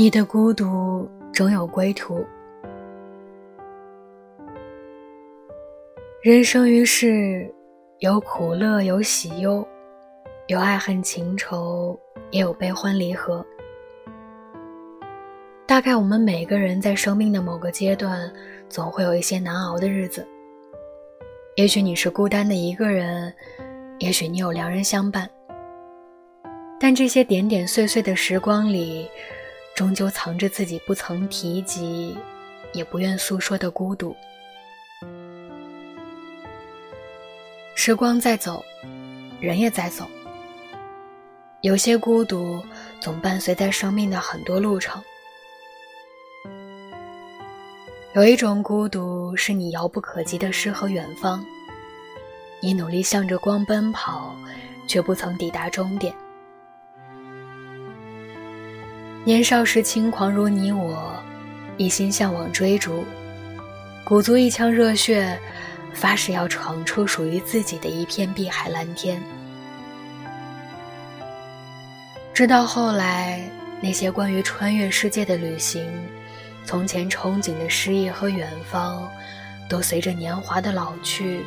你的孤独终有归途。人生于世，有苦乐，有喜忧，有爱恨情仇，也有悲欢离合。大概我们每个人在生命的某个阶段，总会有一些难熬的日子。也许你是孤单的一个人，也许你有良人相伴，但这些点点碎碎的时光里。终究藏着自己不曾提及，也不愿诉说的孤独。时光在走，人也在走。有些孤独总伴随在生命的很多路程。有一种孤独是你遥不可及的诗和远方，你努力向着光奔跑，却不曾抵达终点。年少时轻狂如你我，一心向往追逐，鼓足一腔热血，发誓要闯出属于自己的一片碧海蓝天。直到后来，那些关于穿越世界的旅行，从前憧憬的诗意和远方，都随着年华的老去，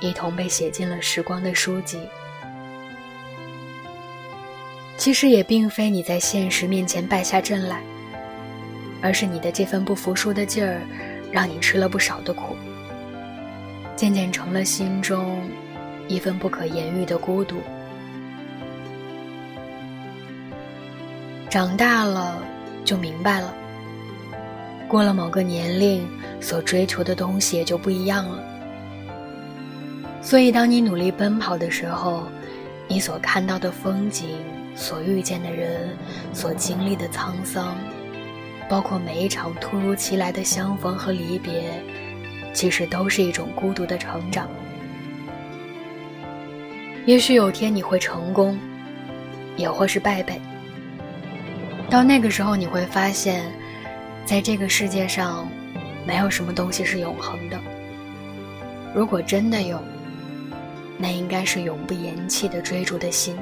一同被写进了时光的书籍。其实也并非你在现实面前败下阵来，而是你的这份不服输的劲儿，让你吃了不少的苦，渐渐成了心中一份不可言喻的孤独。长大了就明白了，过了某个年龄，所追求的东西也就不一样了。所以，当你努力奔跑的时候，你所看到的风景。所遇见的人，所经历的沧桑，包括每一场突如其来的相逢和离别，其实都是一种孤独的成长。也许有天你会成功，也或是败北。到那个时候，你会发现，在这个世界上，没有什么东西是永恒的。如果真的有，那应该是永不言弃的追逐的心。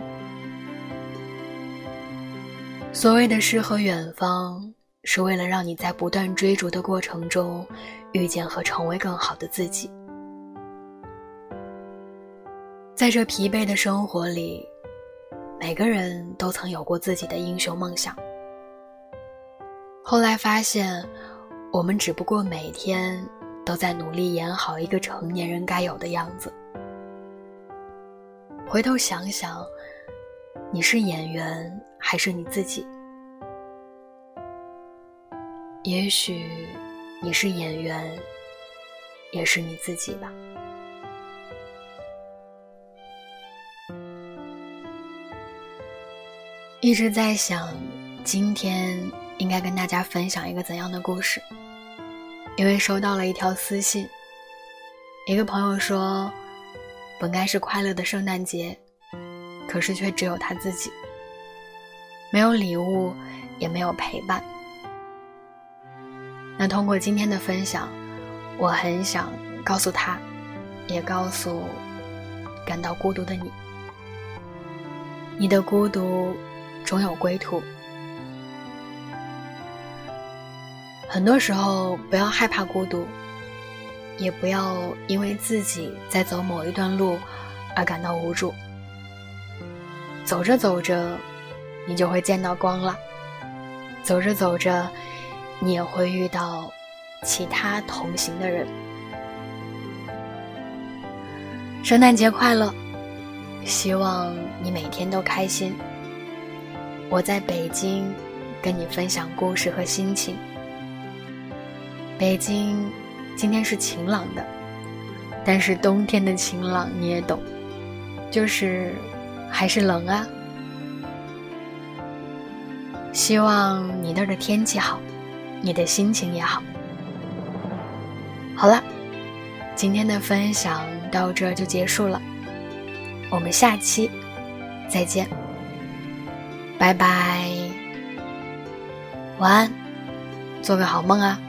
所谓的诗和远方，是为了让你在不断追逐的过程中，遇见和成为更好的自己。在这疲惫的生活里，每个人都曾有过自己的英雄梦想。后来发现，我们只不过每天都在努力演好一个成年人该有的样子。回头想想。你是演员还是你自己？也许你是演员，也是你自己吧。一直在想，今天应该跟大家分享一个怎样的故事？因为收到了一条私信，一个朋友说，本该是快乐的圣诞节。可是却只有他自己，没有礼物，也没有陪伴。那通过今天的分享，我很想告诉他，也告诉感到孤独的你：你的孤独终有归途。很多时候，不要害怕孤独，也不要因为自己在走某一段路而感到无助。走着走着，你就会见到光了。走着走着，你也会遇到其他同行的人。圣诞节快乐！希望你每天都开心。我在北京跟你分享故事和心情。北京今天是晴朗的，但是冬天的晴朗你也懂，就是。还是冷啊！希望你那儿的天气好，你的心情也好。好了，今天的分享到这就结束了，我们下期再见，拜拜，晚安，做个好梦啊！